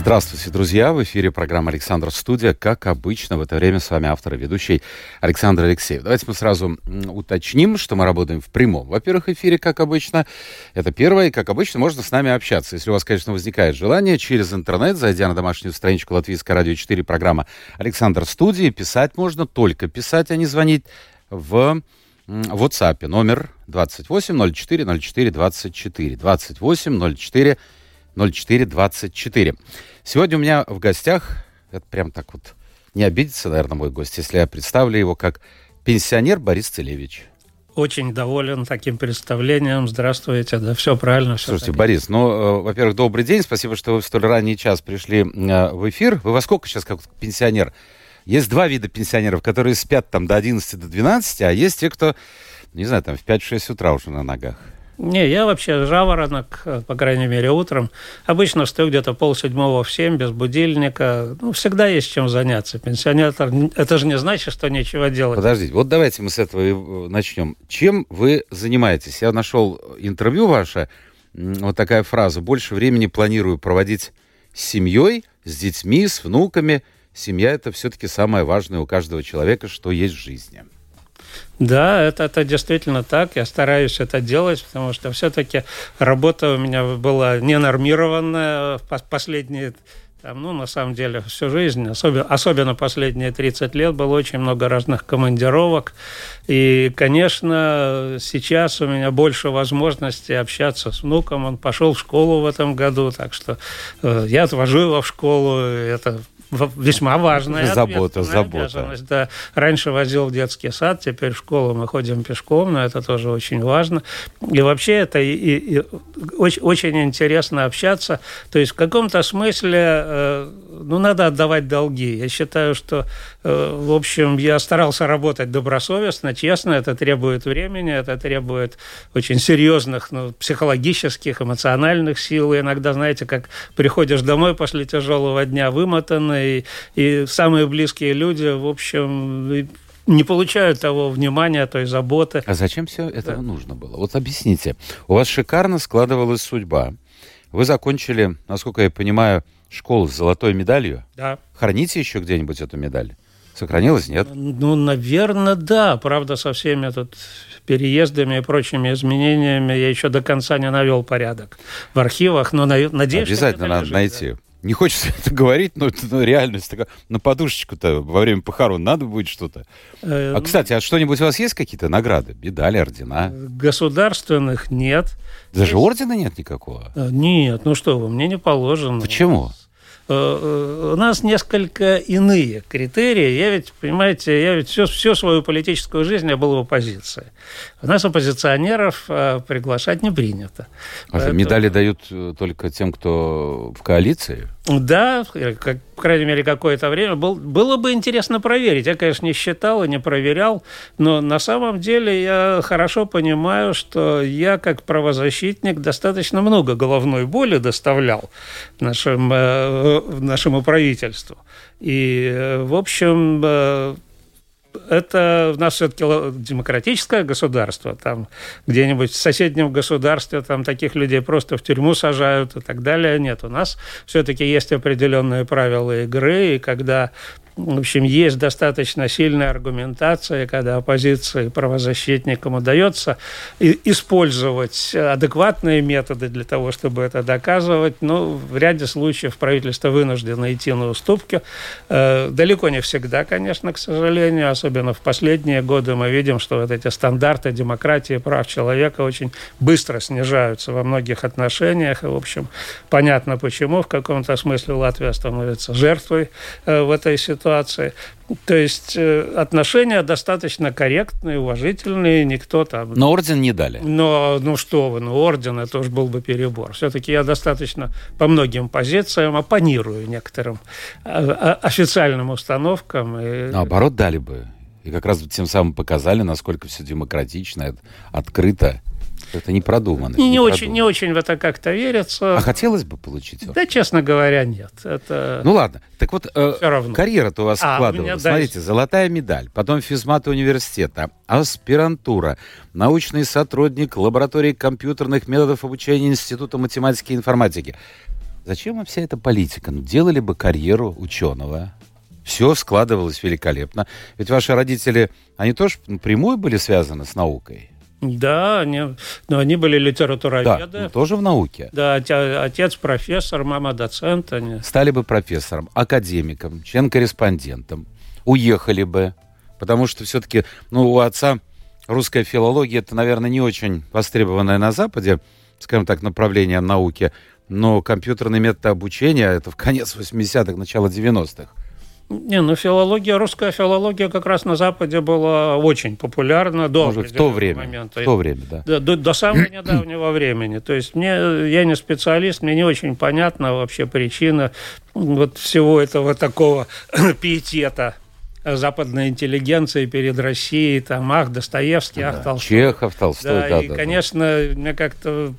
Здравствуйте, друзья! В эфире программа «Александр Студия». Как обычно, в это время с вами автор и ведущий Александр Алексеев. Давайте мы сразу уточним, что мы работаем в прямом, во-первых, эфире, как обычно. Это первое, и, как обычно, можно с нами общаться. Если у вас, конечно, возникает желание, через интернет, зайдя на домашнюю страничку Латвийское радио 4, программа «Александр Студия», писать можно, только писать, а не звонить в WhatsApp номер 28 04 04 24 28 04 0424. Сегодня у меня в гостях, это прям так вот, не обидится, наверное, мой гость, если я представлю его как пенсионер Борис Целевич. Очень доволен таким представлением. Здравствуйте, да, все правильно. Все Слушайте, так. Борис, ну, э, во-первых, добрый день. Спасибо, что вы в столь ранний час пришли э, в эфир. Вы во сколько сейчас как пенсионер? Есть два вида пенсионеров, которые спят там до 11, до 12, а есть те, кто, не знаю, там в 5-6 утра уже на ногах. Не, я вообще жаворонок, по крайней мере, утром. Обычно стою где-то полседьмого в семь, без будильника. Ну, всегда есть чем заняться. Пенсионер, это же не значит, что нечего делать. Подождите, вот давайте мы с этого начнем. Чем вы занимаетесь? Я нашел интервью ваше, вот такая фраза. Больше времени планирую проводить с семьей, с детьми, с внуками. Семья – это все-таки самое важное у каждого человека, что есть в жизни. Да, это, это действительно так. Я стараюсь это делать, потому что все-таки работа у меня была ненормированная в последние там, ну, на самом деле, всю жизнь, особенно, особенно последние 30 лет, было очень много разных командировок. И, конечно, сейчас у меня больше возможностей общаться с внуком. Он пошел в школу в этом году, так что э, я отвожу его в школу. Это весьма важная забота, забота. Да. Раньше возил в детский сад, теперь в школу мы ходим пешком, но это тоже очень важно. И вообще это и, и, и очень, очень интересно общаться. То есть в каком-то смысле э, ну, надо отдавать долги. Я считаю, что, э, в общем, я старался работать добросовестно, честно. Это требует времени, это требует очень серьезных ну, психологических, эмоциональных сил. И иногда, знаете, как приходишь домой после тяжелого дня вымотанный, и самые близкие люди, в общем, не получают того внимания, той заботы. А зачем все это да. нужно было? Вот объясните. У вас шикарно складывалась судьба. Вы закончили, насколько я понимаю, школу с золотой медалью? Да. Храните еще где-нибудь эту медаль? Сохранилась, нет? Ну, наверное, да. Правда, со всеми тут переездами и прочими изменениями я еще до конца не навел порядок в архивах, но надеюсь, Обязательно надо лежит, найти. Да. Не хочется это говорить, но это ну, реальность такая. На подушечку-то во время похорон надо будет что-то. Э, а, кстати, а что-нибудь у вас есть какие-то награды? Медали, ордена? Государственных нет. Даже есть... ордена нет никакого? Э, нет, ну что вы, мне не положено. Почему? Э, у нас несколько иные критерии. Я ведь, понимаете, я ведь всю, всю свою политическую жизнь я был в оппозиции. У нас оппозиционеров э, приглашать не принято. А Поэтому... медали дают э, только тем, кто в коалиции? Да, как, по крайней мере, какое-то время. Был, было бы интересно проверить. Я, конечно, не считал и не проверял, но на самом деле я хорошо понимаю, что я, как правозащитник, достаточно много головной боли доставлял нашим, э, нашему правительству. И, в общем, это у нас все-таки демократическое государство. Там где-нибудь в соседнем государстве там таких людей просто в тюрьму сажают и так далее. Нет, у нас все-таки есть определенные правила игры, и когда в общем, есть достаточно сильная аргументация, когда оппозиции правозащитникам удается использовать адекватные методы для того, чтобы это доказывать. Но в ряде случаев правительство вынуждено идти на уступки. Э, далеко не всегда, конечно, к сожалению. Особенно в последние годы мы видим, что вот эти стандарты демократии прав человека очень быстро снижаются во многих отношениях. И, в общем, понятно почему. В каком-то смысле Латвия становится жертвой э, в этой ситуации ситуации. То есть э, отношения достаточно корректные, уважительные, никто там... Но орден не дали. Но, ну что вы, ну орден, это уж был бы перебор. Все-таки я достаточно по многим позициям оппонирую некоторым а, а, официальным установкам. И... Наоборот, дали бы И как раз тем самым показали, насколько все демократично, открыто. Это не продумано. Не, не, очень, не очень в это как-то верится. А хотелось бы получить? Да, честно говоря, нет. Это... Ну ладно. Так вот, э, карьера-то у вас а, складывалась. У Смотрите, дальше... золотая медаль, потом физмат университета, аспирантура, научный сотрудник лаборатории компьютерных методов обучения Института математики и информатики. Зачем вам вся эта политика? Ну, делали бы карьеру ученого. Все складывалось великолепно. Ведь ваши родители, они тоже напрямую были связаны с наукой. Да, они, но они были литературоведы. Да, тоже в науке. Да, отец профессор, мама доцент. Они... Стали бы профессором, академиком, член-корреспондентом. Уехали бы, потому что все-таки, ну, у отца русская филология, это, наверное, не очень востребованное на Западе, скажем так, направление науки, но компьютерный метод обучения, это в конец 80-х, начало 90-х. Не, ну филология, русская филология как раз на Западе была очень популярна до Может, в то время, момента. В то время, да. До, до, до самого недавнего времени. То есть мне, я не специалист, мне не очень понятна вообще причина вот всего этого такого пиетета западной интеллигенции перед Россией, там, ах, Достоевский, ах, Толстой. Чехов, Толстой, да. да и, да, конечно, да. мне как-то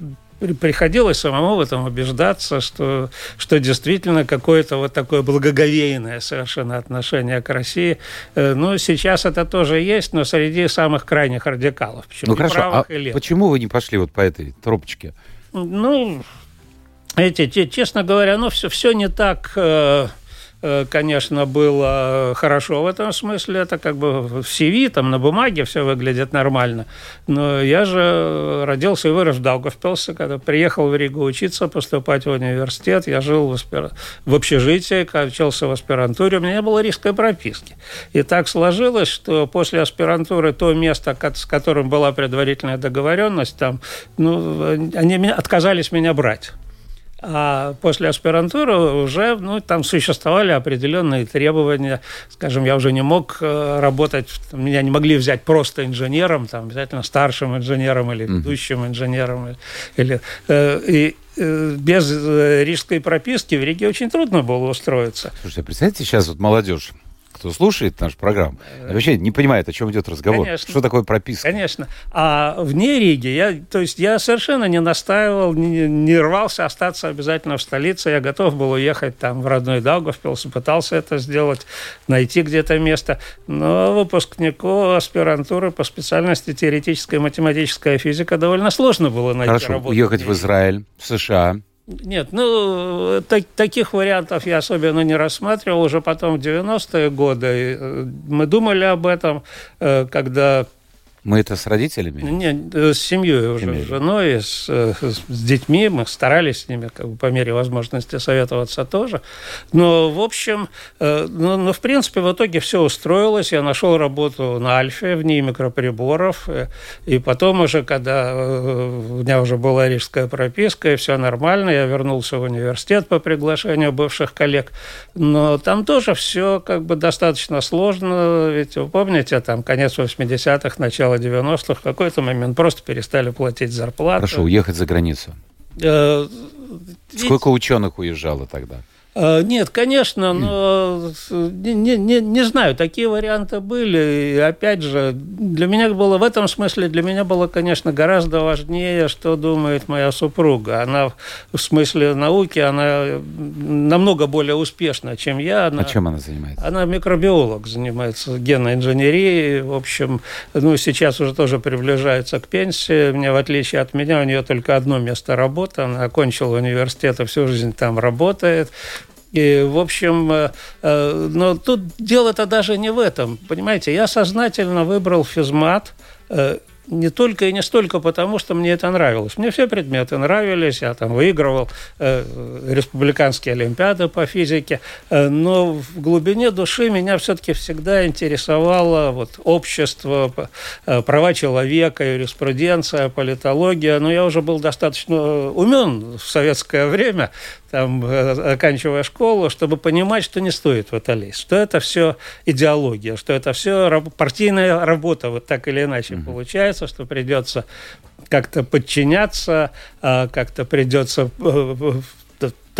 приходилось самому в этом убеждаться, что, что действительно какое-то вот такое благоговейное совершенно отношение к России. Э, ну, сейчас это тоже есть, но среди самых крайних радикалов. Причем ну, хорошо, а почему вы не пошли вот по этой тропочке? Ну, эти, честно говоря, ну, все, все не так Э, конечно, было хорошо в этом смысле. Это как бы в CV, там на бумаге все выглядит нормально. Но я же родился и вырос в Даугавпилсе, когда приехал в Ригу учиться, поступать в университет. Я жил в, аспир... в общежитии, учился в аспирантуре. У меня не было рижской прописки. И так сложилось, что после аспирантуры то место, с которым была предварительная договоренность, там, ну, они отказались меня брать. А после аспирантуры уже ну, там существовали определенные требования. Скажем, я уже не мог э, работать, меня не могли взять просто инженером, там, обязательно старшим инженером или ведущим инженером. Или, э, и э, без рижской прописки в Риге очень трудно было устроиться. Слушайте, представьте, сейчас вот молодежь кто слушает нашу программу, вообще не понимает, о чем идет разговор. Конечно. Что такое прописка? Конечно. А вне Риги, я, то есть я совершенно не настаивал, не, не рвался остаться обязательно в столице. Я готов был уехать там в родной Даугавпилс, пытался это сделать, найти где-то место. Но выпускнику аспирантуры по специальности теоретическая математическая физика довольно сложно было найти Хорошо, работу. уехать в Израиль, в США, нет, ну, так, таких вариантов я особенно не рассматривал. Уже потом в 90-е годы э, мы думали об этом, э, когда мы это с родителями? Нет, э, с семьей уже, семьей. с женой, с, э, с детьми. Мы старались с ними как бы, по мере возможности советоваться тоже. Но, в общем, э, ну, ну, в принципе, в итоге все устроилось. Я нашел работу на Альфе в ней микроприборов. И потом уже, когда у меня уже была рижская прописка, и все нормально, я вернулся в университет по приглашению бывших коллег. Но там тоже все как бы достаточно сложно. Ведь вы помните, там конец 80-х, начало начала 90-х в какой-то момент просто перестали платить зарплату. Хорошо, уехать за границу. Э, Сколько ученых уезжало тогда? Э, нет, конечно, но не, не, не знаю, такие варианты были. И опять же, для меня было в этом смысле, для меня было, конечно, гораздо важнее, что думает моя супруга. Она в смысле науки, она намного более успешна, чем я. Она, а чем она занимается? Она микробиолог, занимается генной инженерией. В общем, ну, сейчас уже тоже приближается к пенсии. Мне, в отличие от меня, у нее только одно место работы. Она окончила университет и всю жизнь там работает. И, в общем, э, э, но тут дело-то даже не в этом. Понимаете, я сознательно выбрал физмат, э, не только и не столько потому, что мне это нравилось. Мне все предметы нравились, я там выигрывал э, республиканские олимпиады по физике, э, но в глубине души меня все-таки всегда интересовало вот, общество, э, права человека, юриспруденция, политология. Но я уже был достаточно умен в советское время, там, э, оканчивая школу, чтобы понимать, что не стоит в это лезть, что это все идеология, что это все партийная работа, вот так или иначе mm-hmm. получается, что придется как-то подчиняться, а, как-то придется э,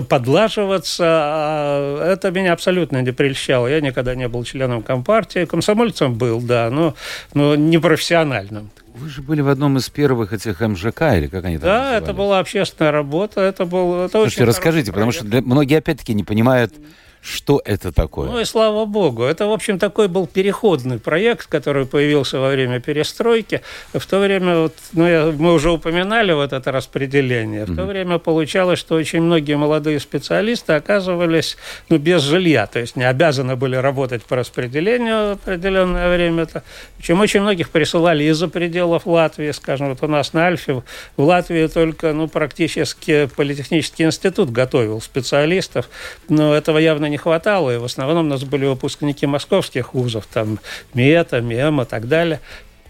подлаживаться, а это меня абсолютно не прельщало. Я никогда не был членом Компартии, комсомольцем был, да, но, но не профессиональным. Вы же были в одном из первых этих МЖК, или как они там Да, назывались? это была общественная работа, это был... Это Слушайте, расскажите, потому что для, многие опять-таки не понимают, что это такое? Ну и слава богу. Это, в общем, такой был переходный проект, который появился во время перестройки. В то время, вот, ну, я, мы уже упоминали вот это распределение. В mm-hmm. то время получалось, что очень многие молодые специалисты оказывались ну, без жилья, то есть не обязаны были работать по распределению в определенное время. -то. Причем очень многих присылали из-за пределов Латвии, скажем, вот у нас на Альфе в Латвии только ну, практически политехнический институт готовил специалистов, но этого явно не хватало, и в основном у нас были выпускники московских вузов, там МЕТа, МЕМа и так далее.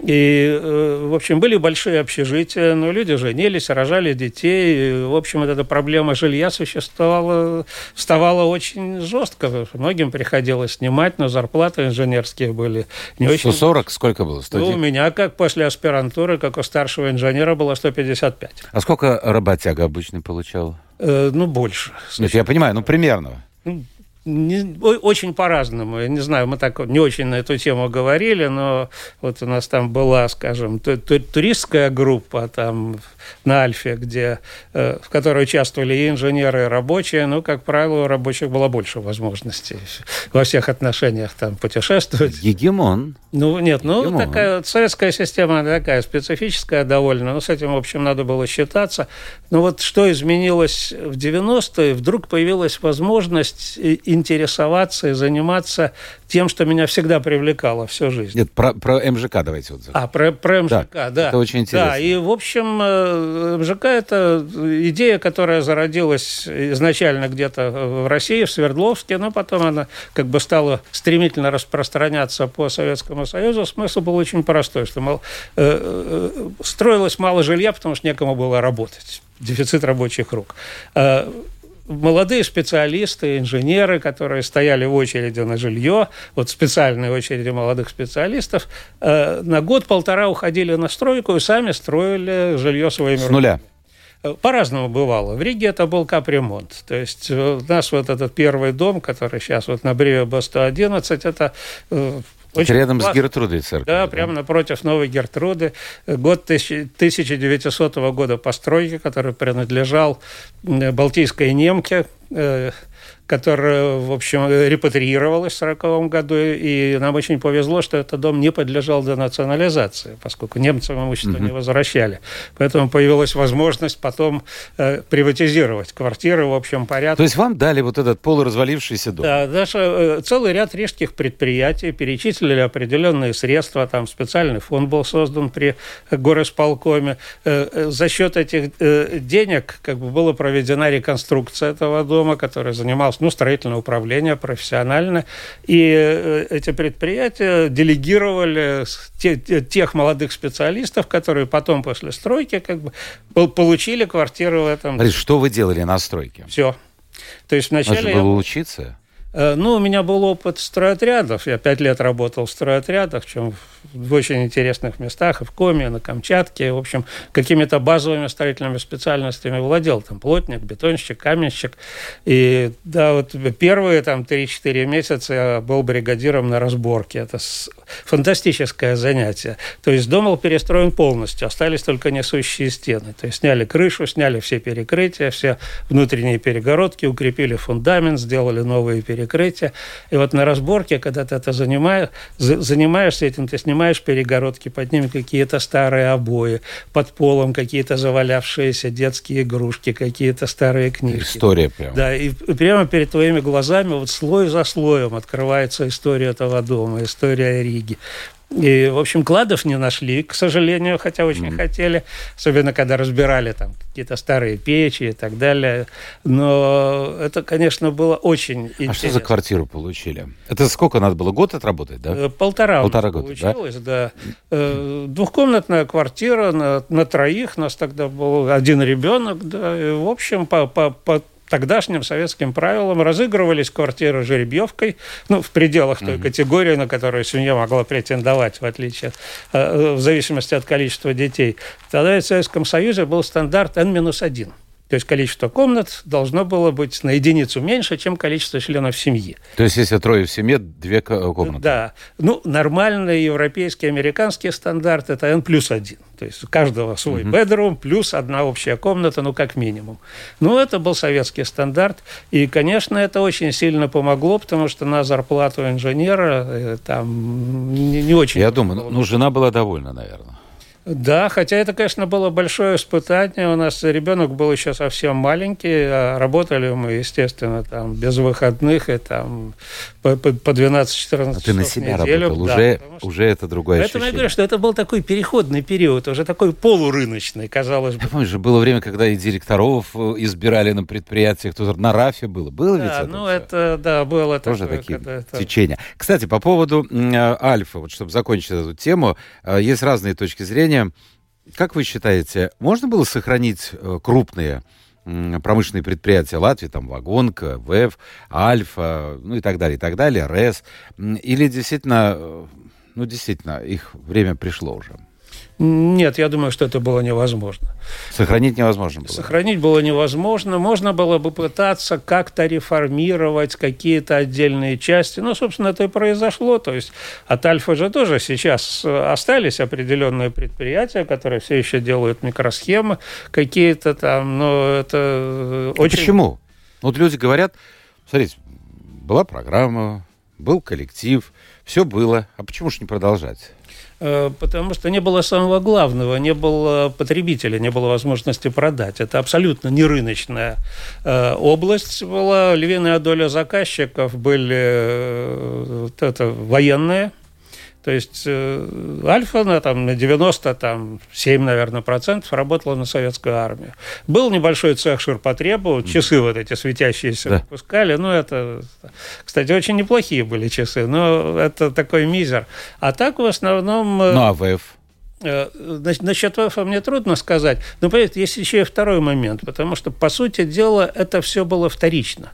И, э, в общем, были большие общежития, но люди женились, рожали детей. И, в общем, вот эта проблема жилья существовала, вставала очень жестко. Многим приходилось снимать, но зарплаты инженерские были не 140 очень... сколько было? 110? Ну, у меня, как после аспирантуры, как у старшего инженера, было 155. А сколько работяга обычно получал? Э, ну, больше. Нет, я понимаю, ну, примерно. Ну, не, очень по-разному. Я не знаю, мы так не очень на эту тему говорили, но вот у нас там была, скажем, туристская группа там на Альфе, где, э, в которой участвовали и инженеры, и рабочие. Ну, как правило, у рабочих было больше возможностей во всех отношениях там путешествовать. Гегемон. Ну, нет, ну, Гегемон. такая вот советская система такая специфическая довольно. Ну, с этим, в общем, надо было считаться. Но вот что изменилось в 90-е, вдруг появилась возможность интересоваться и заниматься тем, что меня всегда привлекало всю жизнь. Нет, про, про МЖК давайте вот. А, про, про МЖК, да, да. Это очень интересно. Да, и, в общем, э, МЖК – это идея, которая зародилась изначально где-то в России, в Свердловске, но потом она как бы стала стремительно распространяться по Советскому Союзу. Смысл был очень простой, что, мол, э, э, строилось мало жилья, потому что некому было работать. Дефицит рабочих рук молодые специалисты, инженеры, которые стояли в очереди на жилье, вот специальные очереди молодых специалистов, э, на год-полтора уходили на стройку и сами строили жилье своими С нуля. Э, по-разному бывало. В Риге это был капремонт. То есть э, у нас вот этот первый дом, который сейчас вот на Бреве Б-111, это очень Рядом классно. с Гертрудой церковь. Да, да, прямо напротив Новой Гертруды. Год 1900 года постройки, который принадлежал Балтийской немке, э, которая, в общем, репатриировалась в 1940 году, и нам очень повезло, что этот дом не подлежал денационализации, поскольку немцам имущество угу. не возвращали. Поэтому появилась возможность потом э, приватизировать квартиры в общем порядке. То есть вам дали вот этот полуразвалившийся дом? Да, даже э, целый ряд рижских предприятий перечислили определенные средства, там специальный фонд был создан при горосполкоме. Э, э, за счет этих э, денег как бы была проведена реконструкция этого дома, который занимался ну, строительное управление профессионально, и э, эти предприятия делегировали тех молодых специалистов, которые потом после стройки как бы получили квартиру в этом. Борис, что вы делали на стройке? Все. То есть вначале... Надо было я... учиться? Э, ну, у меня был опыт стройотрядов. Я пять лет работал в стройотрядах, чем в очень интересных местах, и в Коме, и на Камчатке. В общем, какими-то базовыми строительными специальностями владел. Там плотник, бетонщик, каменщик. И да, вот первые там 3-4 месяца я был бригадиром на разборке. Это фантастическое занятие. То есть дом был перестроен полностью, остались только несущие стены. То есть сняли крышу, сняли все перекрытия, все внутренние перегородки, укрепили фундамент, сделали новые перекрытия. И вот на разборке, когда ты это занимаешь, занимаешься этим, ты снимаешь перегородки, под ними какие-то старые обои, под полом какие-то завалявшиеся детские игрушки, какие-то старые книжки. История прямо. Да, и прямо перед твоими глазами вот слой за слоем открывается история этого дома, история Риги. И, в общем, кладов не нашли, к сожалению, хотя очень mm. хотели, особенно когда разбирали там какие-то старые печи и так далее. Но это, конечно, было очень интересно. А что за квартиру получили? Это сколько надо было? Год отработать, да? Э, полтора, Полтора года, получилось, да. да. Э, двухкомнатная квартира на, на троих, у нас тогда был один ребенок, да, и, в общем, по, по, по тогдашним советским правилам разыгрывались квартиры жеребьевкой, ну, в пределах той категории, на которую семья могла претендовать, в отличие, э, в зависимости от количества детей. Тогда в Советском Союзе был стандарт N-1. То есть количество комнат должно было быть на единицу меньше, чем количество членов семьи. То есть если трое в семье, две комнаты? Да. Ну, нормальный европейский, американский стандарт – это N плюс один. То есть у каждого свой uh-huh. bedroom плюс одна общая комната, ну, как минимум. Ну, это был советский стандарт. И, конечно, это очень сильно помогло, потому что на зарплату инженера э, там не, не очень... Я думаю, ну, жена была довольна, наверное. Да, хотя это, конечно, было большое испытание. У нас ребенок был еще совсем маленький, а работали мы, естественно, там без выходных и там по, по 12-14 а ты на себя неделю. работал, да, уже, что... уже это другое Поэтому ощущение. я говорю, что это был такой переходный период, уже такой полурыночный, казалось бы. Я помню, же было время, когда и директоров э, избирали на предприятиях, кто на РАФе было. Было да, ведь это ну все? это, да, было Тоже такое, такие это... течения. Кстати, по поводу э, Альфа, вот чтобы закончить эту тему, э, есть разные точки зрения зрения, как вы считаете, можно было сохранить э, крупные промышленные предприятия Латвии, там Вагонка, ВЭФ, Альфа, ну и так далее, и так далее, РЭС, или действительно, э, ну действительно, их время пришло уже? Нет, я думаю, что это было невозможно. Сохранить невозможно было? Сохранить было невозможно. Можно было бы пытаться как-то реформировать какие-то отдельные части. Ну, собственно, это и произошло. То есть от Альфа же тоже сейчас остались определенные предприятия, которые все еще делают микросхемы какие-то там, но это а очень... Почему? Вот люди говорят, смотрите, была программа, был коллектив, все было, а почему же не продолжать? Э, потому что не было самого главного, не было потребителя, не было возможности продать. Это абсолютно не рыночная э, область была. Львиная доля заказчиков были э, это военные, то есть э, Альфа на, там, на 97, наверное, процентов работала на советскую армию. Был небольшой цех ширпотребу, часы вот эти светящиеся да. выпускали. Ну, это, кстати, очень неплохие были часы, но это такой мизер. А так в основном... Э, ну, а ВФ? Э, насчет ВФ мне трудно сказать. Но, понимаете, есть еще и второй момент, потому что, по сути дела, это все было вторично.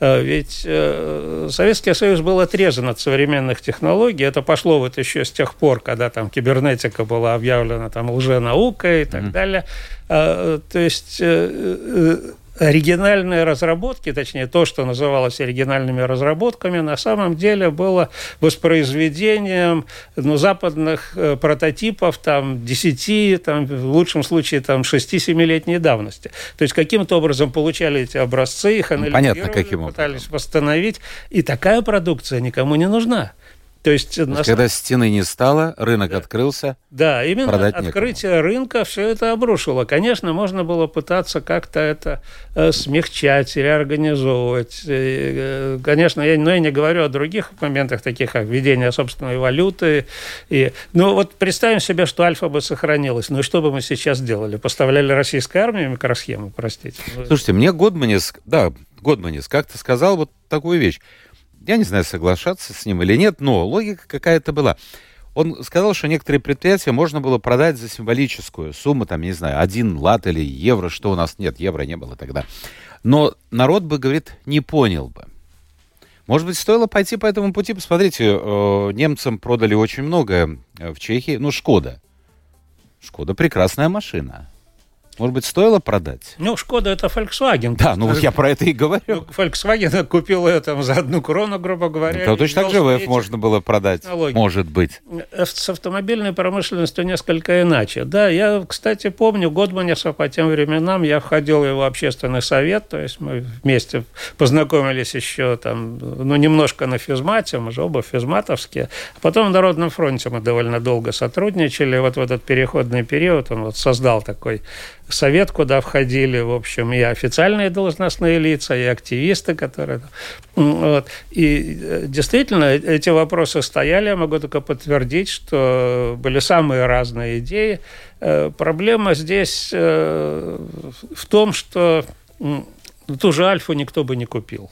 Э, ведь э, Советский Союз был отрезан от современных технологий. Это пошло вот еще с тех пор, когда там кибернетика была объявлена там лженаукой и так mm-hmm. далее. То есть оригинальные разработки, точнее, то, что называлось оригинальными разработками, на самом деле было воспроизведением ну, западных э, прототипов там, 10, там, в лучшем случае там, 6-7-летней давности. То есть каким-то образом получали эти образцы, их анализировали, Понятно, каким пытались восстановить. И такая продукция никому не нужна. То есть, То есть когда стены не стало, рынок да. открылся. Да, именно открытие некому. рынка все это обрушило. Конечно, можно было пытаться как-то это э, смягчать, реорганизовывать. И, э, конечно, я, но я не говорю о других моментах, таких как введение собственной валюты. И, ну вот представим себе, что Альфа бы сохранилась. Ну и что бы мы сейчас делали? Поставляли российской армии микросхемы, простите. Слушайте, мне Годманис, да, Годманис как-то сказал вот такую вещь я не знаю, соглашаться с ним или нет, но логика какая-то была. Он сказал, что некоторые предприятия можно было продать за символическую сумму, там, не знаю, один лат или евро, что у нас нет, евро не было тогда. Но народ бы, говорит, не понял бы. Может быть, стоило пойти по этому пути? Посмотрите, э, немцам продали очень много э, в Чехии. Ну, Шкода. Шкода прекрасная машина. Может быть, стоило продать? Ну, Шкода это Volkswagen. Да, ну вот я про это и говорю. Ну, Volkswagen купил ее там за одну крону, грубо говоря. Ну, точно так же ВФ можно было продать, технологии. может быть. С автомобильной промышленностью несколько иначе. Да, я, кстати, помню Годманеса по тем временам, я входил в его общественный совет, то есть мы вместе познакомились еще там, ну, немножко на физмате, мы же оба физматовские. А потом в Народном фронте мы довольно долго сотрудничали. Вот в этот переходный период он вот создал такой совет, куда входили, в общем, и официальные должностные лица, и активисты, которые... Вот. И э, действительно, эти вопросы стояли, я могу только подтвердить, что были самые разные идеи. Э, проблема здесь э, в том, что ту же Альфу никто бы не купил.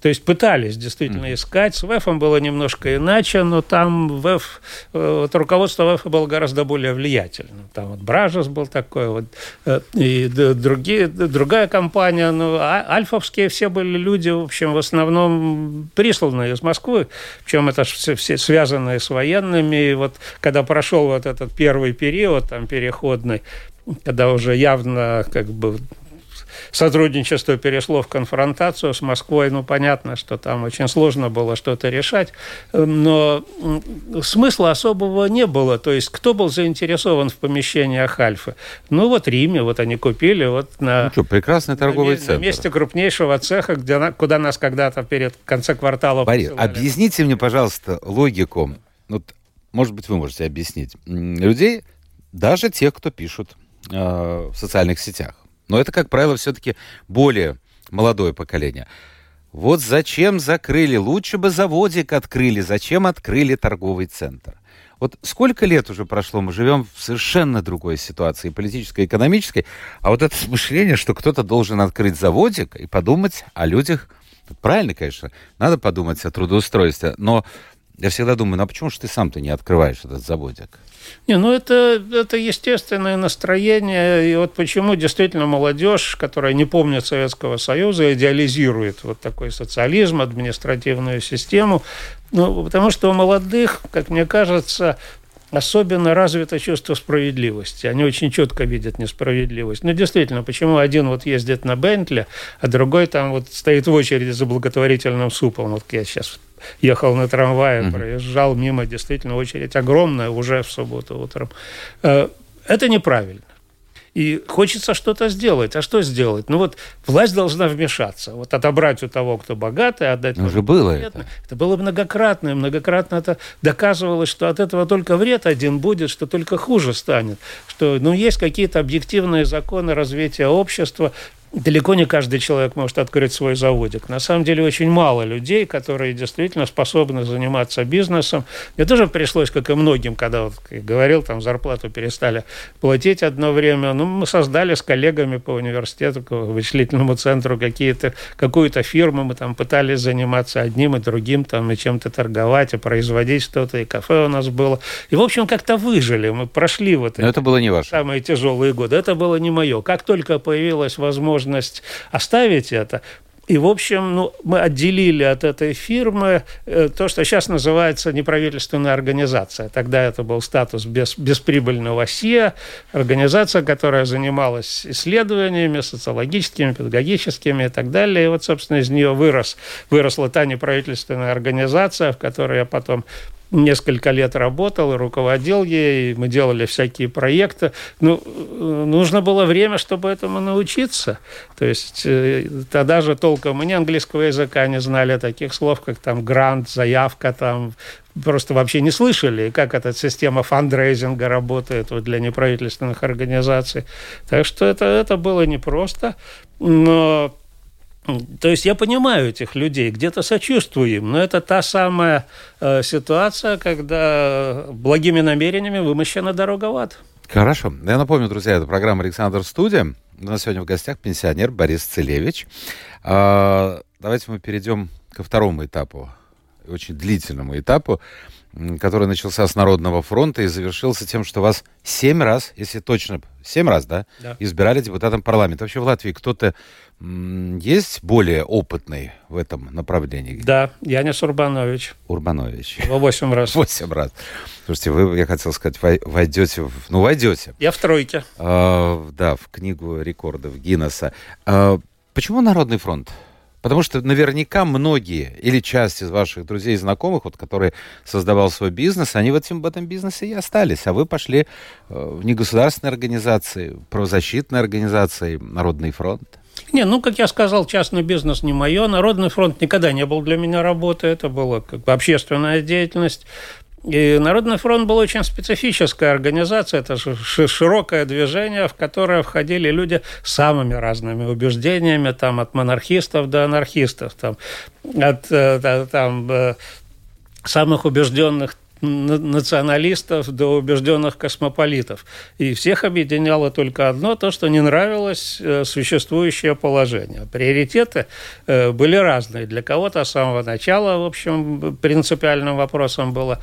То есть пытались действительно искать. С ВЭФом было немножко иначе, но там ВЭФ, э, вот руководство ВЭФа было гораздо более влиятельным. Там вот Бражес был такой, вот, э, и другие, другая компания. Ну, а, альфовские все были люди, в общем, в основном присланные из Москвы, причем это все, все связанные с военными. И вот когда прошел вот этот первый период, там, переходный, когда уже явно как бы сотрудничество перешло в конфронтацию с Москвой. Ну, понятно, что там очень сложно было что-то решать, но смысла особого не было. То есть, кто был заинтересован в помещениях Альфы? Ну, вот Риме, вот они купили вот на... Ну что, прекрасный торговый на, центр. На месте крупнейшего цеха, где, куда нас когда-то перед конце квартала Борис, посылали. объясните мне, пожалуйста, логику. Вот, может быть, вы можете объяснить. Людей, даже тех, кто пишут э, в социальных сетях. Но это, как правило, все-таки более молодое поколение. Вот зачем закрыли? Лучше бы заводик открыли. Зачем открыли торговый центр? Вот сколько лет уже прошло, мы живем в совершенно другой ситуации, политической, экономической, а вот это мышление, что кто-то должен открыть заводик и подумать о людях, правильно, конечно, надо подумать о трудоустройстве, но я всегда думаю, ну а почему же ты сам-то не открываешь этот заводик? Не, ну это, это естественное настроение. И вот почему действительно молодежь, которая не помнит Советского Союза, идеализирует вот такой социализм, административную систему. Ну, потому что у молодых, как мне кажется, особенно развито чувство справедливости. Они очень четко видят несправедливость. Ну, действительно, почему один вот ездит на Бентли, а другой там вот стоит в очереди за благотворительным супом. Вот я сейчас ехал на трамвае, mm-hmm. проезжал мимо, действительно, очередь огромная уже в субботу утром. Э, это неправильно. И хочется что-то сделать. А что сделать? Ну вот власть должна вмешаться. Вот отобрать у того, кто богатый, отдать... Ну, уже было это. Это было многократно. И многократно это доказывалось, что от этого только вред один будет, что только хуже станет. Что ну, есть какие-то объективные законы развития общества, далеко не каждый человек может открыть свой заводик. На самом деле очень мало людей, которые действительно способны заниматься бизнесом. Мне тоже пришлось, как и многим, когда вот, как говорил, там зарплату перестали платить одно время. Ну, мы создали с коллегами по университету, по вычислительному центру какие-то, какую-то фирму, мы там пытались заниматься одним и другим, там, и чем-то торговать, и производить что-то, и кафе у нас было. И, в общем, как-то выжили, мы прошли вот Но это было не ваше. самые тяжелые годы. Это было не мое. Как только появилась возможность возможность оставить это. И, в общем, ну, мы отделили от этой фирмы э, то, что сейчас называется неправительственная организация. Тогда это был статус без, бесприбыльного СИА, организация, которая занималась исследованиями социологическими, педагогическими и так далее. И вот, собственно, из нее вырос, выросла та неправительственная организация, в которой я потом несколько лет работал и руководил ей, мы делали всякие проекты. Ну, нужно было время, чтобы этому научиться. То есть э, тогда же толком мы не английского языка не знали, таких слов, как там грант, заявка, там просто вообще не слышали, как эта система фандрейзинга работает вот для неправительственных организаций. Так что это, это было непросто, но то есть я понимаю этих людей, где-то сочувствую им, но это та самая э, ситуация, когда благими намерениями вымощена дорога в ад. Хорошо. Я напомню, друзья, это программа «Александр Студия». У нас сегодня в гостях пенсионер Борис Целевич. А, давайте мы перейдем ко второму этапу, очень длительному этапу который начался с Народного фронта и завершился тем, что вас семь раз, если точно, семь раз, да, да. избирали депутатом парламента. Вообще в Латвии кто-то есть более опытный в этом направлении? Да, Янис Урбанович. Урбанович. Во восемь раз. Восемь раз. Слушайте, вы, я хотел сказать, войдете, в, ну, войдете. Я в тройке. А, да, в книгу рекордов Гиннесса. А, почему Народный фронт? Потому что наверняка многие или часть из ваших друзей и знакомых, вот, которые создавал свой бизнес, они в этом, в этом бизнесе и остались. А вы пошли э, в негосударственные организации, правозащитные организации, Народный фронт. Не, ну, как я сказал, частный бизнес не мое. Народный фронт никогда не был для меня работой. Это была как бы общественная деятельность. И Народный фронт был очень специфическая организация, это широкое движение, в которое входили люди с самыми разными убеждениями, там, от монархистов до анархистов, там, от э, там, э, самых убежденных националистов до убежденных космополитов. И всех объединяло только одно, то, что не нравилось э, существующее положение. Приоритеты были разные. Для кого-то с самого начала, в общем, принципиальным вопросом было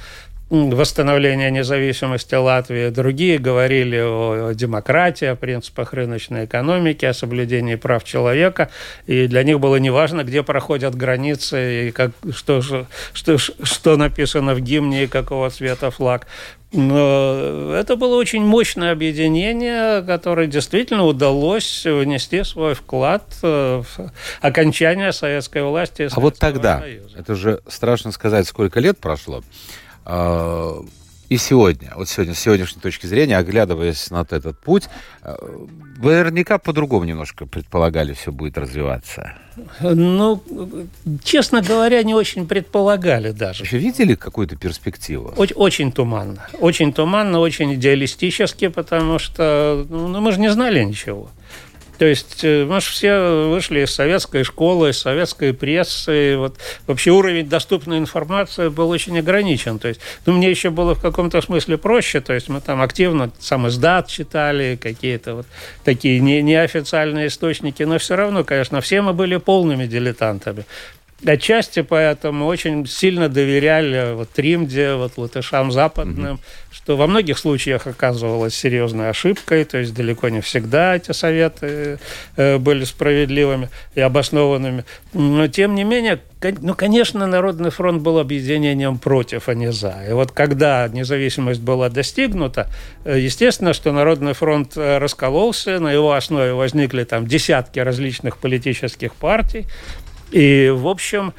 восстановления независимости Латвии, другие говорили о демократии, о принципах рыночной экономики, о соблюдении прав человека, и для них было неважно, где проходят границы и как, что, что, что написано в гимне и какого цвета флаг. Но это было очень мощное объединение, которое действительно удалось внести свой вклад в окончание советской власти. а вот тогда, Союза. это же страшно сказать, сколько лет прошло, и сегодня, вот сегодня, с сегодняшней точки зрения, оглядываясь на этот путь, а, вы наверняка по-другому немножко предполагали, все будет развиваться. Ну, честно говоря, не очень предполагали даже. Вы видели какую-то перспективу? Очень, очень туманно. Очень туманно, очень идеалистически, потому что ну, мы же не знали ничего. То есть э, мы же все вышли из советской школы, из советской прессы. Вот. Вообще уровень доступной информации был очень ограничен. То есть, ну, мне еще было в каком-то смысле проще. То есть мы там активно сам издат читали, какие-то вот такие не, неофициальные источники. Но все равно, конечно, все мы были полными дилетантами. Отчасти поэтому очень сильно доверяли вот Тримде, вот латышам западным, mm-hmm. что во многих случаях оказывалось серьезной ошибкой, то есть далеко не всегда эти советы э, были справедливыми и обоснованными. Но тем не менее, ну, конечно, Народный фронт был объединением против, а не за. И вот когда независимость была достигнута, э, естественно, что Народный фронт э, раскололся, на его основе возникли там десятки различных политических партий, и, в общем,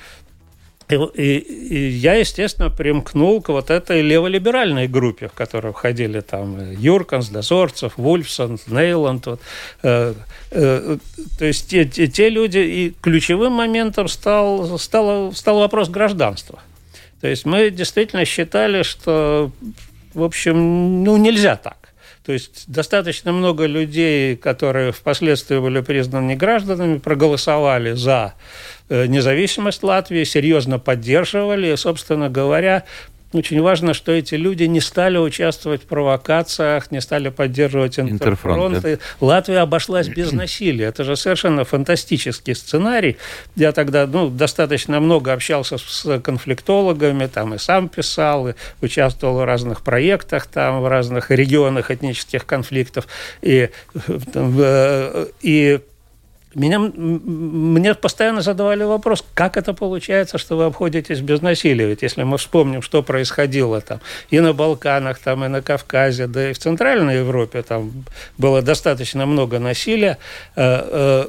и, и, и я, естественно, примкнул к вот этой леволиберальной группе, в которую входили там Юрканс, Дозорцев, Вульфсон, Нейланд. Вот, э, э, то есть те, те, те люди, и ключевым моментом стал, стал, стал вопрос гражданства. То есть мы действительно считали, что, в общем, ну, нельзя так. То есть достаточно много людей, которые впоследствии были признаны гражданами, проголосовали за э, независимость Латвии, серьезно поддерживали. И, собственно говоря, очень важно, что эти люди не стали участвовать в провокациях, не стали поддерживать интерфронт. Да? Латвия обошлась без насилия. Это же совершенно фантастический сценарий. Я тогда ну, достаточно много общался с конфликтологами, там и сам писал, и участвовал в разных проектах, там, в разных регионах этнических конфликтов. И, э, и меня, мне постоянно задавали вопрос, как это получается, что вы обходитесь без насилия? Ведь если мы вспомним, что происходило там и на Балканах, там, и на Кавказе, да и в Центральной Европе, там было достаточно много насилия, э, э,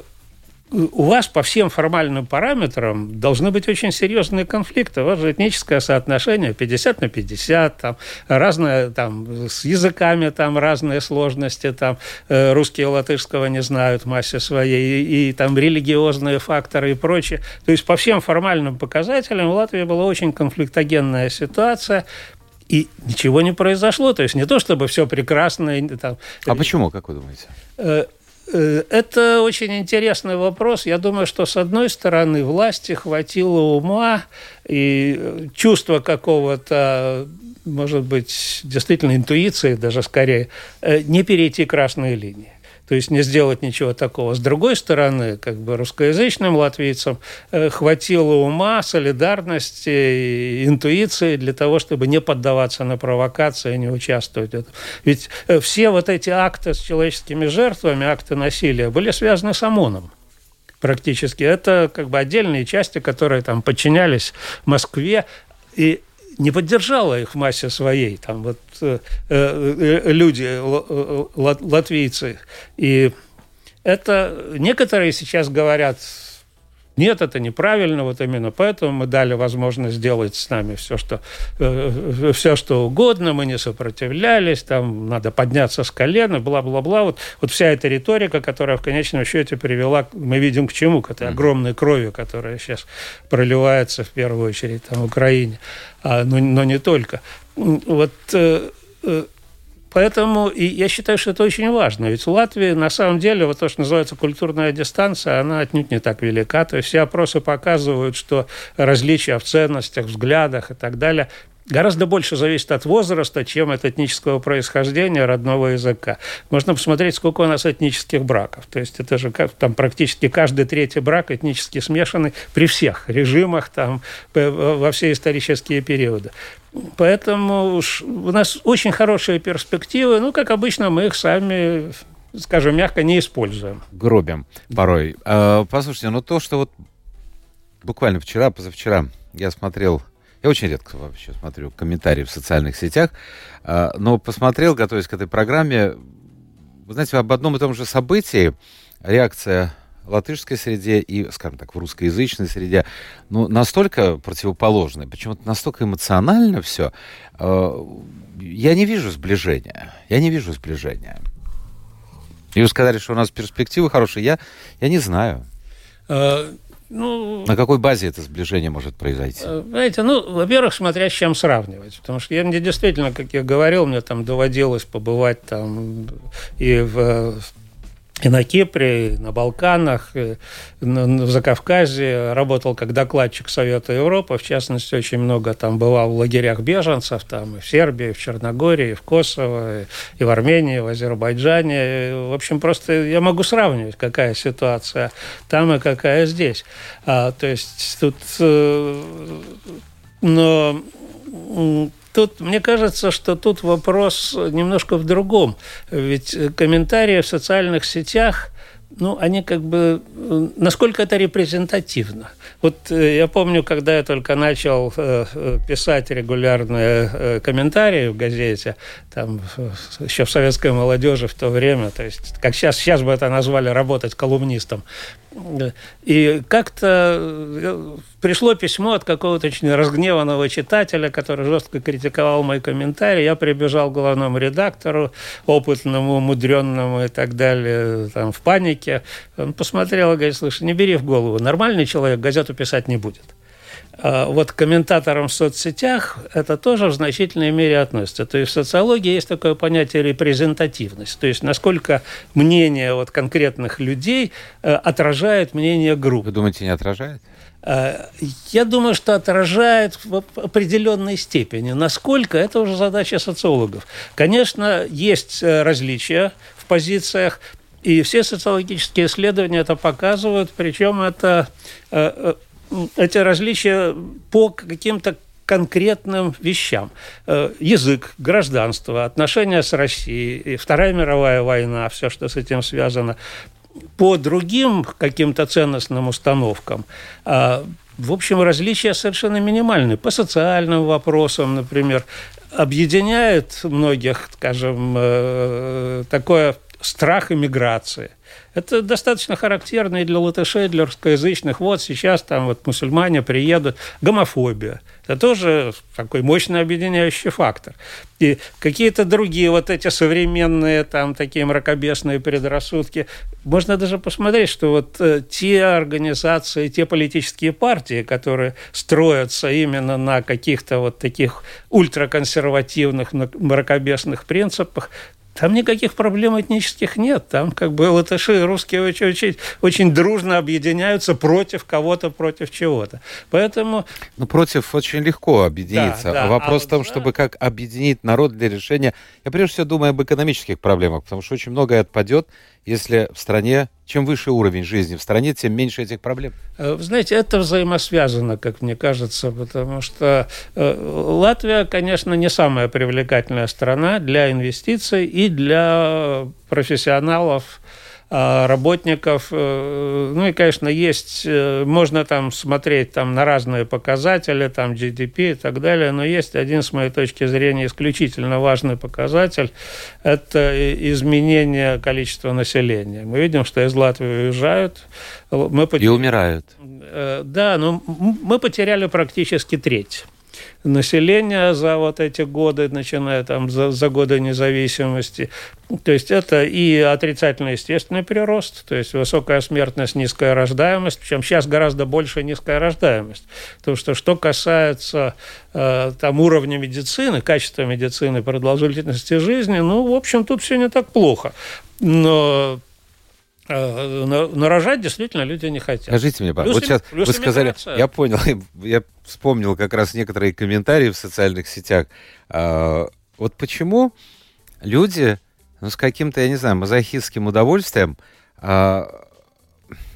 у вас по всем формальным параметрам должны быть очень серьезные конфликты. У вас же этническое соотношение 50 на 50, там, разное, там, с языками там разные сложности, там, э, русские латышского не знают в массе своей, и, и там религиозные факторы и прочее. То есть по всем формальным показателям в Латвии была очень конфликтогенная ситуация, и ничего не произошло. То есть не то, чтобы все прекрасно. Там, а почему, как вы думаете? Э, Э, это очень интересный вопрос. Я думаю, что с одной стороны власти хватило ума и чувства какого-то, может быть, действительно интуиции даже скорее, э, не перейти красные линии то есть не сделать ничего такого. С другой стороны, как бы русскоязычным латвийцам э, хватило ума, солидарности, интуиции для того, чтобы не поддаваться на провокации не участвовать в этом. Ведь э, все вот эти акты с человеческими жертвами, акты насилия были связаны с ОМОНом практически. Это как бы отдельные части, которые там подчинялись Москве. И не поддержала их в массе своей, там вот э, э, э люди, э, латвийцы. И это некоторые сейчас говорят, нет, это неправильно, вот именно поэтому мы дали возможность сделать с нами все, что, э, все, что угодно, мы не сопротивлялись, там надо подняться с колена, бла-бла-бла. Вот, вот вся эта риторика, которая в конечном счете привела, мы видим к чему, к этой огромной крови, которая сейчас проливается в первую очередь там, в Украине, а, но, но не только. Вот э, э, Поэтому и я считаю, что это очень важно. Ведь в Латвии, на самом деле, вот то, что называется культурная дистанция, она отнюдь не так велика. То есть все опросы показывают, что различия в ценностях, взглядах и так далее гораздо больше зависит от возраста, чем от этнического происхождения родного языка. Можно посмотреть, сколько у нас этнических браков. То есть это же как, там практически каждый третий брак этнически смешанный при всех режимах, там, во все исторические периоды. Поэтому у нас очень хорошие перспективы. Ну, как обычно, мы их сами скажем мягко, не используем. Гробим порой. А, послушайте, ну то, что вот буквально вчера, позавчера я смотрел я очень редко вообще смотрю комментарии в социальных сетях, а, но посмотрел, готовясь к этой программе, вы знаете, об одном и том же событии реакция в латышской среде и, скажем так, в русскоязычной среде, ну, настолько противоположная, почему-то настолько эмоционально все, а, я не вижу сближения. Я не вижу сближения. И вы сказали, что у нас перспективы хорошие. Я, я не знаю. Ну, На какой базе это сближение может произойти? Э, знаете, ну, во-первых, смотря с чем сравнивать. Потому что я мне действительно, как я говорил, мне там доводилось побывать там и в и на Кипре, и на Балканах, и в Закавказье. Работал как докладчик Совета Европы. В частности, очень много там бывал в лагерях беженцев, там и в Сербии, и в Черногории, и в Косово, и в Армении, и в Азербайджане. В общем, просто я могу сравнивать, какая ситуация там и какая здесь. А, то есть тут... Э, но тут, мне кажется, что тут вопрос немножко в другом. Ведь комментарии в социальных сетях ну, они как бы... Насколько это репрезентативно? Вот э, я помню, когда я только начал э, э, писать регулярные комментарии в газете, там еще в советской молодежи в то время, то есть, как сейчас, сейчас бы это назвали работать колумнистом, и как-то пришло письмо от какого-то очень разгневанного читателя, который жестко критиковал мой комментарий. Я прибежал к главному редактору, опытному, умудренному и так далее, там, в панике. Он посмотрел и говорит, слушай, не бери в голову, нормальный человек газету писать не будет. А вот комментаторам в соцсетях это тоже в значительной мере относится. То есть в социологии есть такое понятие репрезентативность, то есть насколько мнение вот конкретных людей э, отражает мнение группы. Вы думаете, не отражает? Э, я думаю, что отражает в определенной степени. Насколько, это уже задача социологов. Конечно, есть э, различия в позициях, и все социологические исследования это показывают, причем это эти различия по каким-то конкретным вещам. Э, язык, гражданство, отношения с Россией, Вторая мировая война, все, что с этим связано. По другим каким-то ценностным установкам а, в общем, различия совершенно минимальны. По социальным вопросам, например, объединяет многих, скажем, э, такое страх иммиграции. Это достаточно характерно и для латышей, и для русскоязычных. Вот сейчас там вот мусульмане приедут. Гомофобия. Это тоже такой мощный объединяющий фактор. И какие-то другие вот эти современные там такие мракобесные предрассудки. Можно даже посмотреть, что вот э, те организации, те политические партии, которые строятся именно на каких-то вот таких ультраконсервативных мракобесных принципах, там никаких проблем этнических нет. Там как бы латыши и русские очень, очень, очень дружно объединяются против кого-то, против чего-то. Поэтому... Ну, против очень легко объединиться. Да, да. Вопрос а в том, да. чтобы как объединить народ для решения... Я прежде всего думаю об экономических проблемах, потому что очень многое отпадет, если в стране, чем выше уровень жизни в стране, тем меньше этих проблем. Э, вы знаете, это взаимосвязано, как мне кажется, потому что э, Латвия, конечно, не самая привлекательная страна для инвестиций и для профессионалов, работников. Э, ну и, конечно, есть, э, можно там смотреть там, на разные показатели, там GDP и так далее, но есть один, с моей точки зрения, исключительно важный показатель – это изменение количества населения. Мы видим, что из Латвии уезжают. Мы потеряли... И умирают. Э, да, но мы потеряли практически треть населения за вот эти годы, начиная там за, за годы независимости. То есть это и отрицательный естественный прирост, то есть высокая смертность, низкая рождаемость, причем сейчас гораздо больше низкая рождаемость. Потому что что касается э, там уровня медицины, качества медицины, продолжительности жизни, ну, в общем, тут все не так плохо. Но нарожать действительно люди не хотят. Скажите мне, плюс вот сейчас плюс вы сказали, я понял, я вспомнил как раз некоторые комментарии в социальных сетях. А, вот почему люди ну, с каким-то, я не знаю, мазохистским удовольствием а,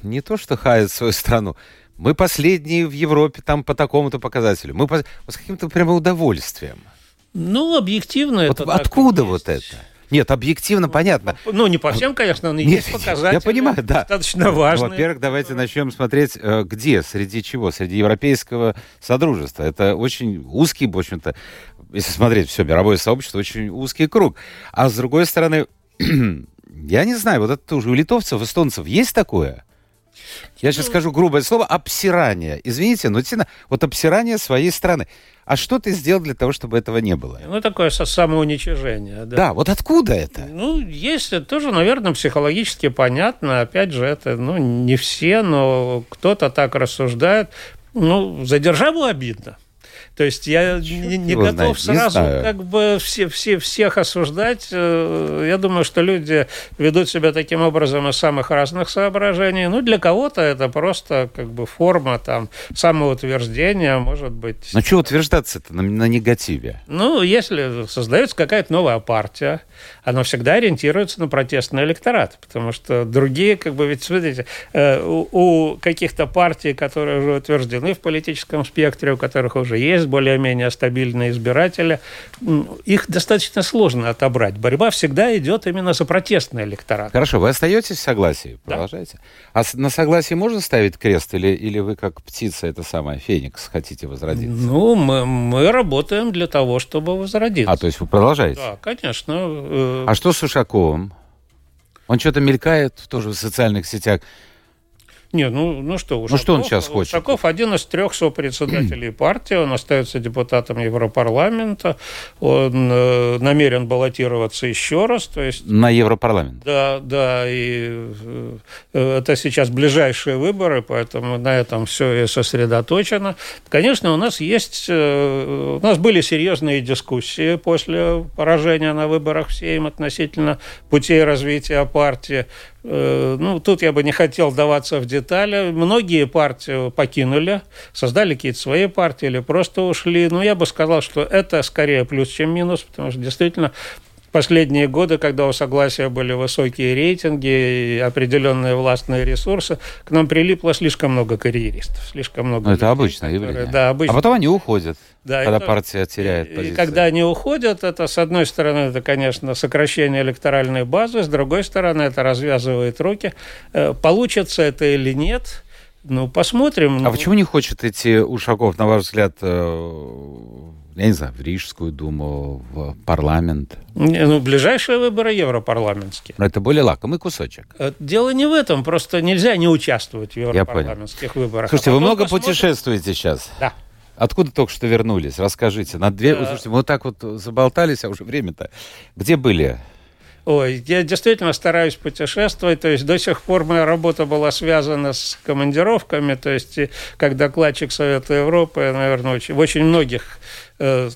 не то что хаят свою страну, мы последние в Европе там по такому-то показателю. Мы по, с каким-то прямо удовольствием. Ну, объективно вот это Откуда вот это? Нет, объективно ну, понятно. Ну, не по всем, конечно, но Нет, есть показатели. Я понимаю, да. Достаточно важные. Во-первых, давайте начнем смотреть, э, где, среди чего? Среди европейского содружества. Это очень узкий, в общем-то, если смотреть все мировое сообщество, очень узкий круг. А с другой стороны, я не знаю, вот это тоже у литовцев, эстонцев есть такое? Я сейчас скажу грубое слово обсирание. Извините, но действительно, вот обсирание своей страны. А что ты сделал для того, чтобы этого не было? Ну, такое самоуничижение. Да, да вот откуда это? Ну, есть, это тоже, наверное, психологически понятно. Опять же, это, ну, не все, но кто-то так рассуждает. Ну, за державу обидно. То есть я не, не готов знает, сразу не как бы все, все, всех осуждать. Э, я думаю, что люди ведут себя таким образом из самых разных соображений. Ну, для кого-то это просто как бы форма там самоутверждения, может быть. Ну, что утверждаться-то на, на негативе? Ну, если создается какая-то новая партия, она всегда ориентируется на протестный электорат, потому что другие, как бы, ведь, смотрите, э, у, у каких-то партий, которые уже утверждены в политическом спектре, у которых уже есть есть более-менее стабильные избиратели, их достаточно сложно отобрать. Борьба всегда идет именно за протестный электорат. Хорошо, вы остаетесь в согласии? Продолжайте. Да. А на согласии можно ставить крест, или, или вы как птица, это самое, феникс, хотите возродиться? Ну, мы, мы работаем для того, чтобы возродиться. А, то есть вы продолжаете? Да, конечно. Э, а что с Ушаковым? Он что-то мелькает тоже в социальных сетях. Нет, ну, ну что, Ушаков, ну что он сейчас хочет? Ушаков один из трех сопредседателей партии, он остается депутатом Европарламента, он э, намерен баллотироваться еще раз, то есть... На Европарламент? Да, да, и э, это сейчас ближайшие выборы, поэтому на этом все и сосредоточено. Конечно, у нас есть, э, у нас были серьезные дискуссии после поражения на выборах в Сейм относительно путей развития партии. Э, ну, тут я бы не хотел даваться в детали. Многие партии покинули, создали какие-то свои партии или просто ушли. Но я бы сказал, что это скорее плюс, чем минус, потому что действительно последние годы, когда у согласия были высокие рейтинги и определенные властные ресурсы, к нам прилипло слишком много карьеристов, слишком много. Ну, это обычное явление. Да, обычно. А потом они уходят, да, когда это, партия теряет позиции. И когда они уходят, это, с одной стороны, это, конечно, сокращение электоральной базы, с другой стороны, это развязывает руки. Э, получится это или нет, ну, посмотрим. А ну... почему не хочет идти Ушаков, на ваш взгляд, э, я не знаю, в Рижскую думу, в парламент? Ну, ближайшие выборы европарламентские. Но это более лакомый кусочек. Э, дело не в этом, просто нельзя не участвовать в европарламентских выборах. Слушайте, а вы много посмотрим... путешествуете сейчас? Да. Откуда только что вернулись? Расскажите. На две... Да. Слушайте, мы вот так вот заболтались, а уже время-то. Где были? Ой, я действительно стараюсь путешествовать, то есть до сих пор моя работа была связана с командировками, то есть как докладчик Совета Европы, наверное, очень, в очень многих э,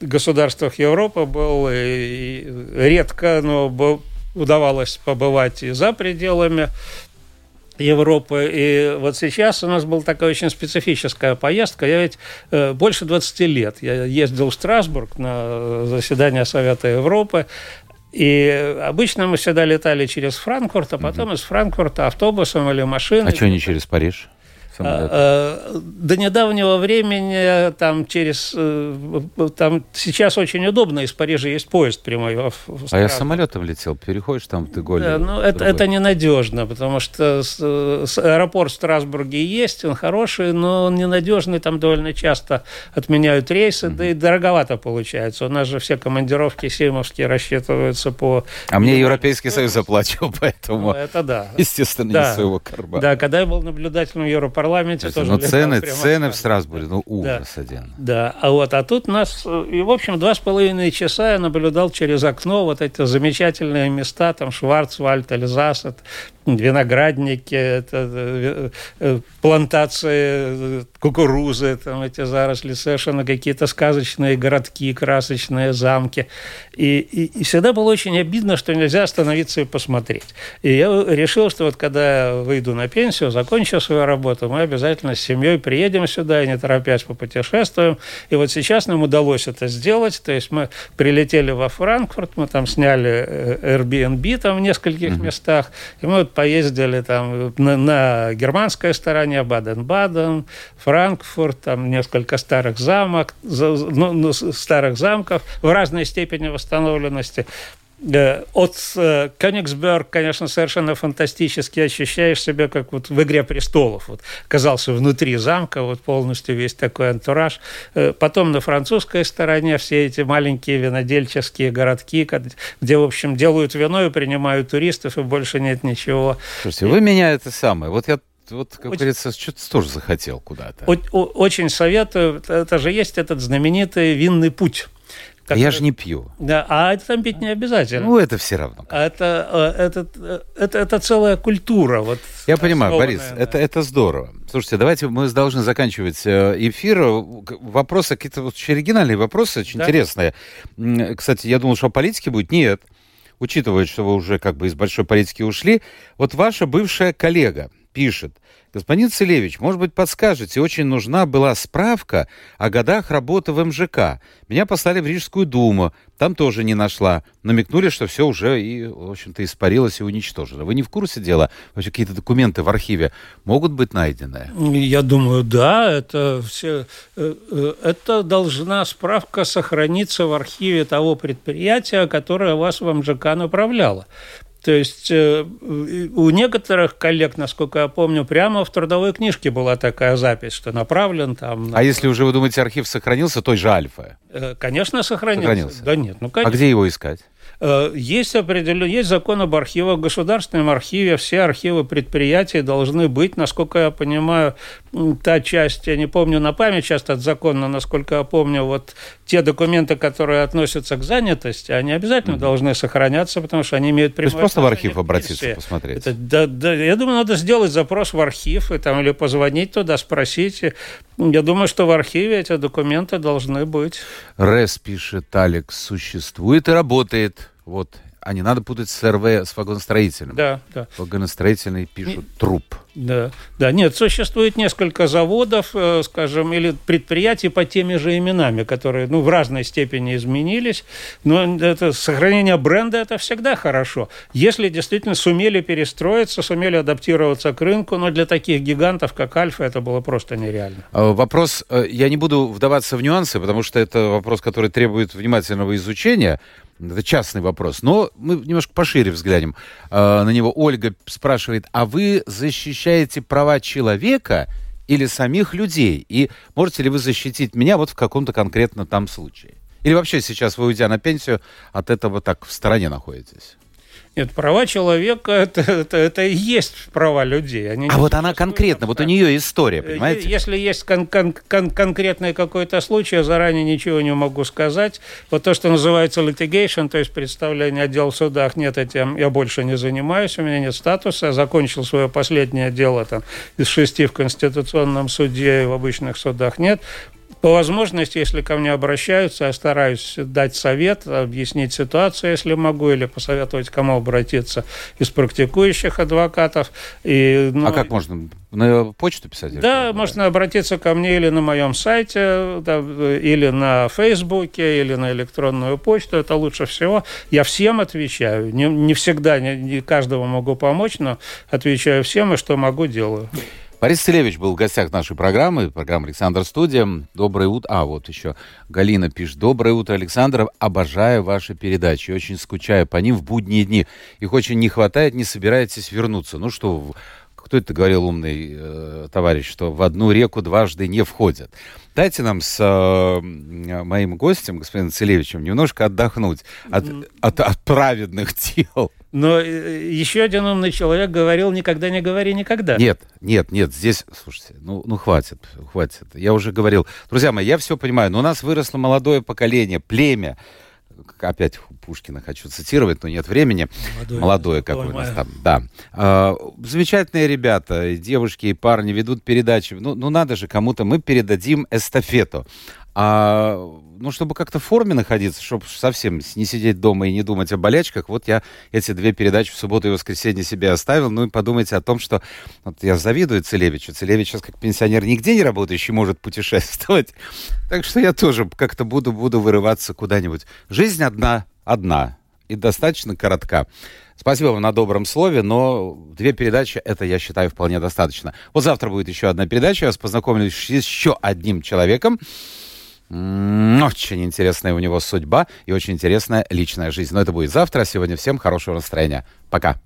государствах Европы был, и, и редко, но был, удавалось побывать и за пределами Европы. И вот сейчас у нас была такая очень специфическая поездка. Я ведь э, больше 20 лет. Я ездил в Страсбург на заседание Совета Европы. И обычно мы всегда летали через Франкфурт, а потом угу. из Франкфурта автобусом или машиной. А что не через Париж? Самолет? А, а, до недавнего времени там через... Э, там сейчас очень удобно, из Парижа есть поезд прямой. В, в а я самолетом летел, переходишь там в Деголь. Да, ну это, это ненадежно, потому что с, с аэропорт в Страсбурге есть, он хороший, но он ненадежный, там довольно часто отменяют рейсы, mm-hmm. да и дороговато получается. У нас же все командировки сеймовские рассчитываются по... А мне Европейский Союз заплатил, поэтому... Ну, это да. Естественно, да. не своего кармана. Да, когда я был наблюдателем Европарламента, парламенте тоже. Ну, цены, цены в Страсбурге, ну, ужас да. один. Да, а вот, а тут нас, и, в общем, два с половиной часа я наблюдал через окно вот эти замечательные места, там, Шварцвальд, Эльзас, виноградники, это, э, плантации кукурузы, там эти заросли, совершенно какие-то сказочные городки, красочные замки. И, и, и всегда было очень обидно, что нельзя остановиться и посмотреть. И я решил, что вот когда выйду на пенсию, закончу свою работу, мы обязательно с семьей приедем сюда и не торопясь попутешествуем. И вот сейчас нам удалось это сделать. То есть мы прилетели во Франкфурт, мы там сняли э, Airbnb там в нескольких mm-hmm. местах, и мы вот поездили там на, на германской стороне, Баден-Баден, Франкфурт, там несколько старых замок, ну, ну, старых замков в разной степени восстановленности. Э, от э, Кёнигсберг, конечно, совершенно фантастически ощущаешь себя, как вот в «Игре престолов». Вот оказался внутри замка, вот полностью весь такой антураж. Э, потом на французской стороне все эти маленькие винодельческие городки, где, в общем, делают вино и принимают туристов, и больше нет ничего. Слушайте, вы меня это самое... Вот я вот, как очень, говорится, что-то тоже захотел куда-то. Очень советую. Это же есть этот знаменитый винный путь. Который... Я же не пью. Да, а это там пить не обязательно. Ну, это все равно. А это, э, это, э, это, это целая культура. Вот, Я понимаю, Борис, да. это, это здорово. Слушайте, давайте мы должны заканчивать э, эфир. Вопросы, какие-то очень оригинальные вопросы, очень да? интересные. Кстати, я думал, что о политике будет. Нет. Учитывая, что вы уже как бы из большой политики ушли, вот ваша бывшая коллега пишет – Господин Целевич, может быть, подскажете, очень нужна была справка о годах работы в МЖК. Меня послали в Рижскую думу, там тоже не нашла. Намекнули, что все уже, и, в общем-то, испарилось и уничтожено. Вы не в курсе дела? Вообще какие-то документы в архиве могут быть найдены? Я думаю, да. Это, все, э, э, это должна справка сохраниться в архиве того предприятия, которое вас в МЖК направляло. То есть э, у некоторых коллег, насколько я помню, прямо в трудовой книжке была такая запись, что направлен там... На... А если уже, вы думаете, архив сохранился, той же Альфа? Э, конечно, сохранился. сохранился. Да нет, ну конечно. А где его искать? Э, есть определенно, есть закон об архивах. В государственном архиве все архивы предприятий должны быть, насколько я понимаю, та часть, я не помню на память сейчас этот закон, но насколько я помню, вот те документы, которые относятся к занятости, они обязательно mm-hmm. должны сохраняться, потому что они имеют прямое То есть просто в архив обратиться, посмотреть? Это, да, да, я думаю, надо сделать запрос в архив и, там, или позвонить туда, спросить. Я думаю, что в архиве эти документы должны быть. РЭС, пишет Алекс, существует и работает. Вот а не надо путать с РВ, с вагоностроительным. Да, да. Вагоностроительный пишут не, труп. Да, да. Нет, существует несколько заводов, э, скажем, или предприятий по теми же именами, которые ну, в разной степени изменились. Но это, сохранение бренда – это всегда хорошо. Если действительно сумели перестроиться, сумели адаптироваться к рынку, но для таких гигантов, как Альфа, это было просто нереально. А, вопрос, э, я не буду вдаваться в нюансы, потому что это вопрос, который требует внимательного изучения. Это частный вопрос. Но мы немножко пошире взглянем э, на него. Ольга спрашивает, а вы защищаете права человека или самих людей? И можете ли вы защитить меня вот в каком-то конкретно там случае? Или вообще сейчас вы, уйдя на пенсию, от этого так в стороне находитесь? Нет, права человека это, это, это и есть права людей. Они а вот она конкретно, вот у нее история, понимаете? Если есть кон кон кон конкретный какой-то случай, я заранее ничего не могу сказать. Вот то, что называется litigation, то есть представление отдел в судах, нет, этим я больше не занимаюсь, у меня нет статуса. Я закончил свое последнее дело там, из шести в Конституционном суде, и в обычных судах нет. По возможности, если ко мне обращаются, я стараюсь дать совет, объяснить ситуацию, если могу, или посоветовать, кому обратиться из практикующих адвокатов. И, ну, а как можно? На почту писать? Да, можно обратиться ко мне или на моем сайте, да, или на Фейсбуке, или на электронную почту. Это лучше всего. Я всем отвечаю. Не, не всегда, не, не каждому могу помочь, но отвечаю всем, и что могу, делаю. Борис Целевич был в гостях нашей программы, программа «Александр Студия». Доброе утро. А, вот еще Галина пишет. Доброе утро, Александр. Обожаю ваши передачи. Очень скучаю по ним в будние дни. Их очень не хватает, не собираетесь вернуться. Ну что, кто это говорил умный э, товарищ, что в одну реку дважды не входят. Дайте нам с э, моим гостем, господином Целевичем, немножко отдохнуть от, от, от праведных дел. Но э, еще один умный человек говорил, никогда не говори никогда. Нет, нет, нет, здесь, слушайте, ну, ну хватит, хватит. Я уже говорил. Друзья мои, я все понимаю, но у нас выросло молодое поколение, племя, опять Пушкина хочу цитировать, но нет времени. Молодое, Молодое как у нас там, да. А, замечательные ребята, девушки и парни ведут передачи. Ну, ну надо же кому-то, мы передадим эстафету. А, ну, чтобы как-то в форме находиться, чтобы совсем не сидеть дома и не думать о болячках, вот я эти две передачи в субботу и воскресенье себе оставил. Ну и подумайте о том, что вот я завидую Целевичу. Целевич сейчас как пенсионер нигде не работающий может путешествовать. Так что я тоже как-то буду, буду вырываться куда-нибудь. Жизнь одна, одна и достаточно коротка. Спасибо вам на добром слове, но две передачи, это, я считаю, вполне достаточно. Вот завтра будет еще одна передача, я вас познакомлю с еще одним человеком, очень интересная у него судьба и очень интересная личная жизнь. Но это будет завтра. Сегодня всем хорошего настроения. Пока.